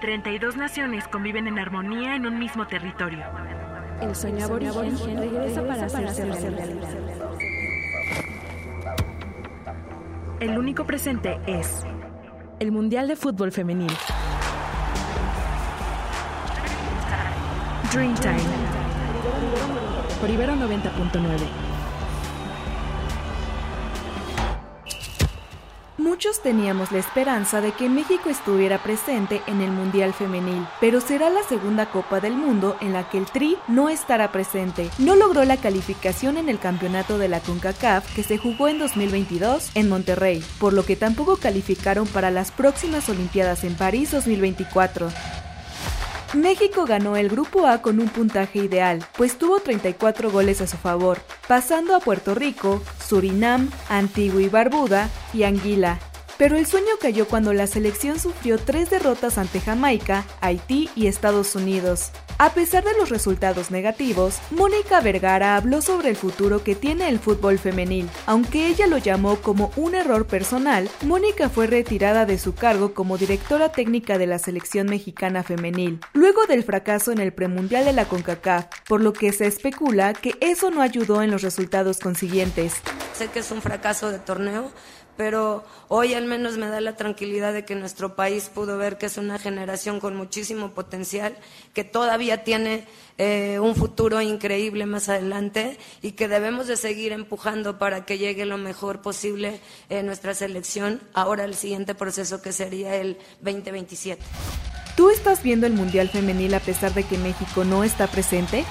32 naciones conviven en armonía en un mismo territorio. El sueño aborigen regresa para hacerse realidad. El único presente es el Mundial de Fútbol Femenil. Dreamtime. Por Ibero 90.9. Muchos teníamos la esperanza de que México estuviera presente en el Mundial Femenil, pero será la segunda Copa del Mundo en la que el Tri no estará presente. No logró la calificación en el campeonato de la CONCACAF que se jugó en 2022 en Monterrey, por lo que tampoco calificaron para las próximas Olimpiadas en París 2024. México ganó el Grupo A con un puntaje ideal, pues tuvo 34 goles a su favor, pasando a Puerto Rico, Surinam, Antigua y Barbuda y Anguila, pero el sueño cayó cuando la selección sufrió tres derrotas ante Jamaica, Haití y Estados Unidos. A pesar de los resultados negativos, Mónica Vergara habló sobre el futuro que tiene el fútbol femenil. Aunque ella lo llamó como un error personal, Mónica fue retirada de su cargo como directora técnica de la selección mexicana femenil, luego del fracaso en el premundial de la CONCACAF, por lo que se especula que eso no ayudó en los resultados consiguientes. Sé que es un fracaso de torneo, pero hoy al menos me da la tranquilidad de que nuestro país pudo ver que es una generación con muchísimo potencial, que todavía tiene eh, un futuro increíble más adelante y que debemos de seguir empujando para que llegue lo mejor posible en nuestra selección ahora el siguiente proceso que sería el 2027. ¿Tú estás viendo el Mundial Femenil a pesar de que México no está presente?